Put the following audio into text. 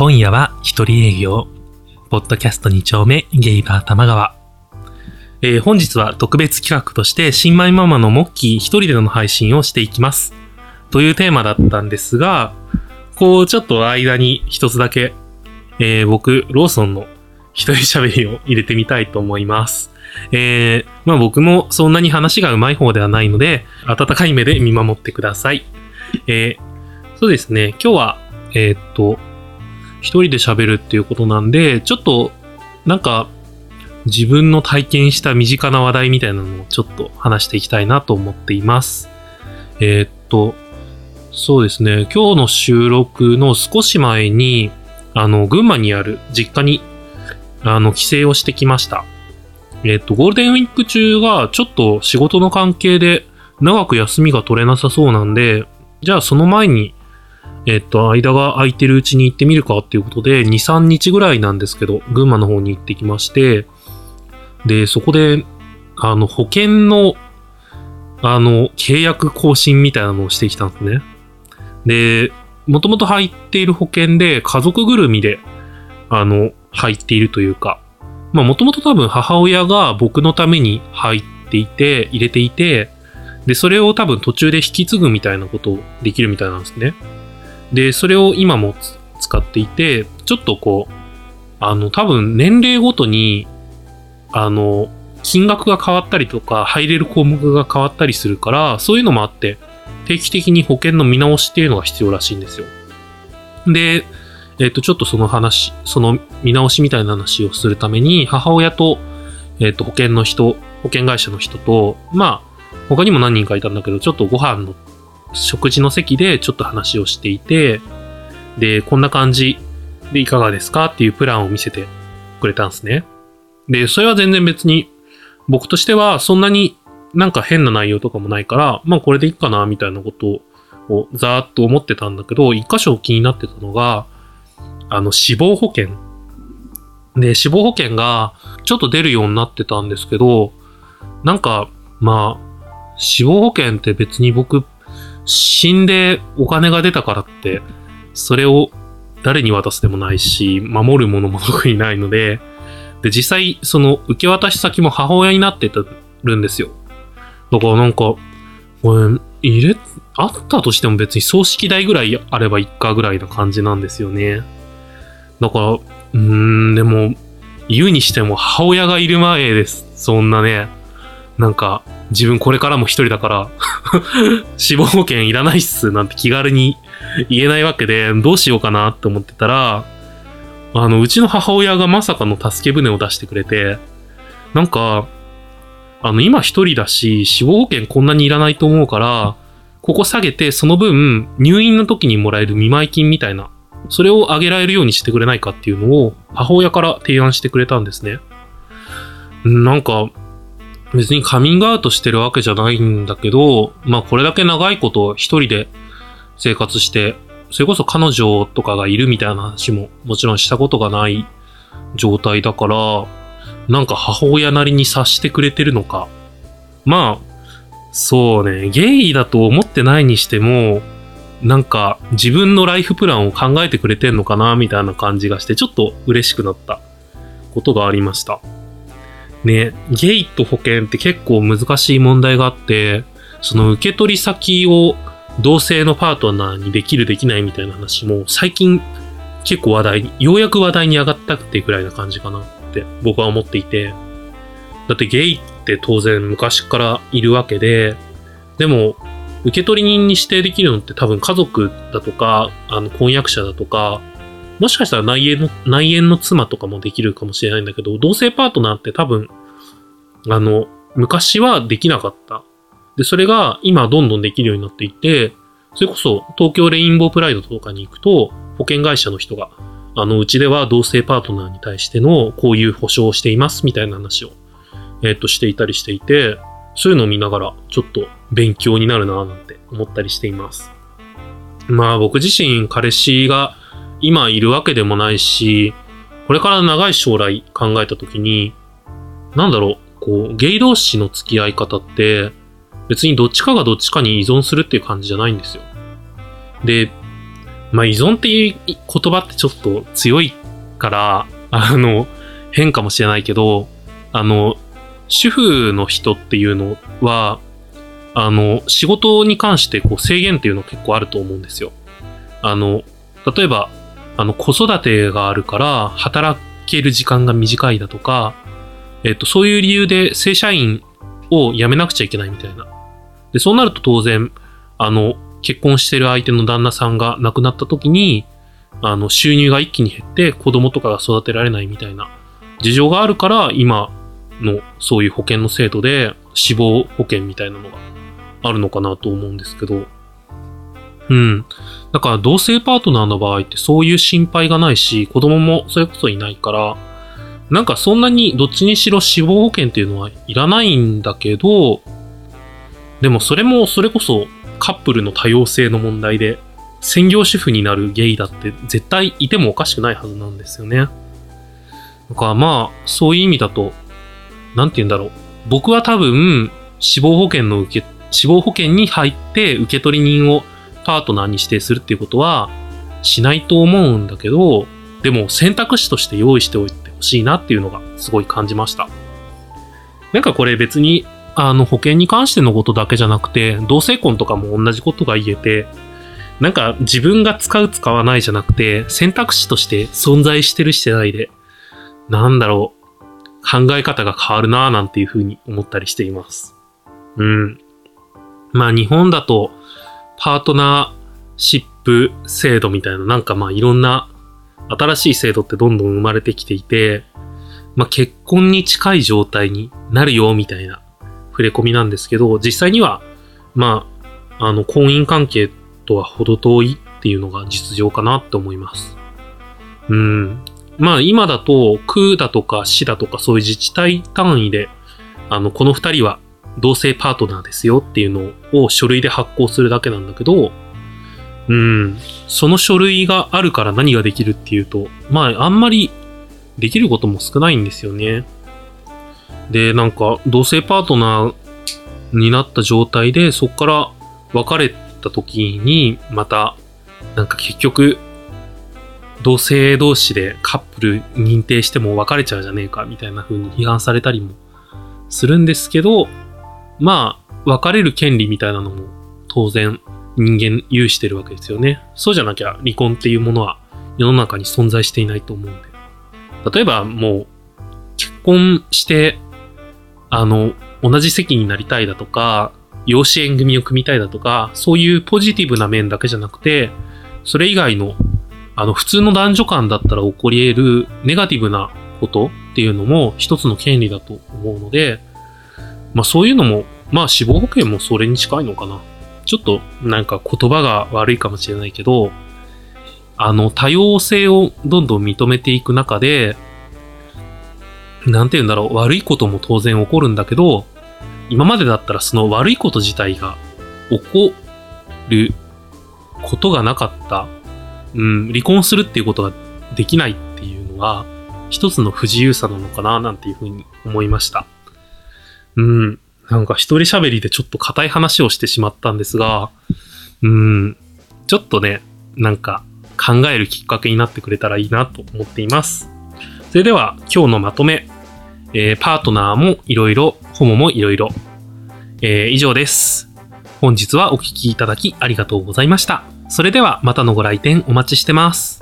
今夜は一人営業、ポッドキャスト2丁目、ゲイバー玉川。えー本日は特別企画として、新米ママのモッキー一人での配信をしていきます。というテーマだったんですが、こう、ちょっと間に一つだけ、えー僕、ローソンの一人喋りを入れてみたいと思います。えー、まあ僕もそんなに話が上手い方ではないので、温かい目で見守ってください。えー、そうですね、今日は、えーっと、一人で喋るっていうことなんで、ちょっと、なんか、自分の体験した身近な話題みたいなのをちょっと話していきたいなと思っています。えーっと、そうですね、今日の収録の少し前に、あの、群馬にある実家に、あの、帰省をしてきました。えーっと、ゴールデンウィーク中がちょっと仕事の関係で長く休みが取れなさそうなんで、じゃあその前にえっと、間が空いてるうちに行ってみるかっていうことで、2、3日ぐらいなんですけど、群馬の方に行ってきまして、で、そこで、あの、保険の、あの、契約更新みたいなのをしてきたんですね。で、もともと入っている保険で、家族ぐるみで、あの、入っているというか、まあ、もともと多分母親が僕のために入っていて、入れていて、で、それを多分途中で引き継ぐみたいなことをできるみたいなんですね。で、それを今も使っていて、ちょっとこう、あの、多分年齢ごとに、あの、金額が変わったりとか、入れる項目が変わったりするから、そういうのもあって、定期的に保険の見直しっていうのが必要らしいんですよ。で、えっ、と、ちょっとその話、その見直しみたいな話をするために、母親と、えっ、と、保険の人、保険会社の人と、まあ、他にも何人かいたんだけど、ちょっとご飯の食事の席でちょっと話をしていて、で、こんな感じでいかがですか？っていうプランを見せてくれたんですね。で、それは全然別に、僕としてはそんなになんか変な内容とかもないから、まあこれでいいかな、みたいなことをざーっと思ってたんだけど、一箇所気になってたのが、あの、死亡保険。で、死亡保険がちょっと出るようになってたんですけど、なんか、まあ、死亡保険って別に僕、死んでお金が出たからって、それを誰に渡すでもないし、守るものも特にないので、で、実際、その受け渡し先も母親になってたるんですよ。だからなんか、これ、入れ、あったとしても別に葬式代ぐらいあればいっかぐらいな感じなんですよね。だから、うーん、でも、言うにしても母親がいる前です。そんなね、なんか、自分これからも一人だから、死亡保険いらないっすなんて気軽に言えないわけで、どうしようかなって思ってたら、あの、うちの母親がまさかの助け舟を出してくれて、なんか、あの、今一人だし、死亡保険こんなにいらないと思うから、ここ下げて、その分、入院の時にもらえる見舞い金みたいな、それを上げられるようにしてくれないかっていうのを、母親から提案してくれたんですね。なんか、別にカミングアウトしてるわけじゃないんだけど、まあこれだけ長いこと一人で生活して、それこそ彼女とかがいるみたいな話ももちろんしたことがない状態だから、なんか母親なりに察してくれてるのか。まあ、そうね、ゲイだと思ってないにしても、なんか自分のライフプランを考えてくれてんのかなみたいな感じがして、ちょっと嬉しくなったことがありました。ね、ゲイと保険って結構難しい問題があって、その受け取り先を同性のパートナーにできるできないみたいな話も最近結構話題に、ようやく話題に上がったっていうくらいな感じかなって僕は思っていて。だってゲイって当然昔からいるわけで、でも受け取り人に指定できるのって多分家族だとか、あの婚約者だとか、もしかしたら内縁の、内縁の妻とかもできるかもしれないんだけど、同性パートナーって多分、あの、昔はできなかった。で、それが今どんどんできるようになっていて、それこそ東京レインボープライドとかに行くと、保険会社の人が、あの、うちでは同性パートナーに対してのこういう保証をしていますみたいな話を、えっ、と、していたりしていて、そういうのを見ながら、ちょっと勉強になるなぁなんて思ったりしています。まあ僕自身彼氏が今いるわけでもないし、これから長い将来考えたときに、なんだろう、こう、ゲイ同士の付き合い方って、別にどっちかがどっちかに依存するっていう感じじゃないんですよ。で、まあ依存っていう言葉ってちょっと強いから、あの、変かもしれないけど、あの、主婦の人っていうのは、あの、仕事に関してこう制限っていうの結構あると思うんですよ。あの、例えば、あの、子育てがあるから、働ける時間が短いだとか、えっと、そういう理由で正社員を辞めなくちゃいけないみたいな。で、そうなると当然、あの、結婚してる相手の旦那さんが亡くなった時に、あの、収入が一気に減って子供とかが育てられないみたいな事情があるから、今のそういう保険の制度で死亡保険みたいなのがあるのかなと思うんですけど、うん。だから同性パートナーの場合ってそういう心配がないし、子供もそれこそいないから、なんかそんなにどっちにしろ死亡保険っていうのはいらないんだけど、でもそれもそれこそカップルの多様性の問題で、専業主婦になるゲイだって絶対いてもおかしくないはずなんですよね。だからまあ、そういう意味だと、なんて言うんだろう。僕は多分、死亡保険の受け、死亡保険に入って受取人をパートナーに指定するっていうことはしないと思うんだけど、でも選択肢として用意しておいてほしいなっていうのがすごい感じました。なんかこれ別に、あの保険に関してのことだけじゃなくて、同性婚とかも同じことが言えて、なんか自分が使う使わないじゃなくて、選択肢として存在してるしてないで、なんだろう、考え方が変わるなぁなんていうふうに思ったりしています。うん。まあ日本だと、パートナーシップ制度みたいな、なんかまあいろんな新しい制度ってどんどん生まれてきていて、まあ結婚に近い状態になるよみたいな触れ込みなんですけど、実際には、まあ、あの、婚姻関係とは程遠いっていうのが実情かなって思います。うん。まあ今だと、区だとか市だとかそういう自治体単位で、あの、この二人は同性パートナーですよっていうのを書類で発行するだけなんだけど、うん、その書類があるから何ができるっていうと、まああんまりできることも少ないんですよね。で、なんか同性パートナーになった状態でそこから別れた時にまたなんか結局同性同士でカップル認定しても別れちゃうじゃねえかみたいな風に批判されたりもするんですけど、まあ、別れる権利みたいなのも当然人間有してるわけですよね。そうじゃなきゃ離婚っていうものは世の中に存在していないと思うんで。例えばもう結婚して、あの、同じ席になりたいだとか、養子縁組を組みたいだとか、そういうポジティブな面だけじゃなくて、それ以外の、あの、普通の男女間だったら起こり得るネガティブなことっていうのも一つの権利だと思うので、まあそういうのも、まあ死亡保険もそれに近いのかな。ちょっとなんか言葉が悪いかもしれないけど、あの多様性をどんどん認めていく中で、なんて言うんだろう、悪いことも当然起こるんだけど、今までだったらその悪いこと自体が起こることがなかった。うん、離婚するっていうことができないっていうのが、一つの不自由さなのかな、なんていうふうに思いました。うん。なんか一人喋りでちょっと硬い話をしてしまったんですが、うん。ちょっとね、なんか考えるきっかけになってくれたらいいなと思っています。それでは今日のまとめ。えーパートナーもいろいろ、ホモもいろいろ。えー以上です。本日はお聞きいただきありがとうございました。それではまたのご来店お待ちしてます。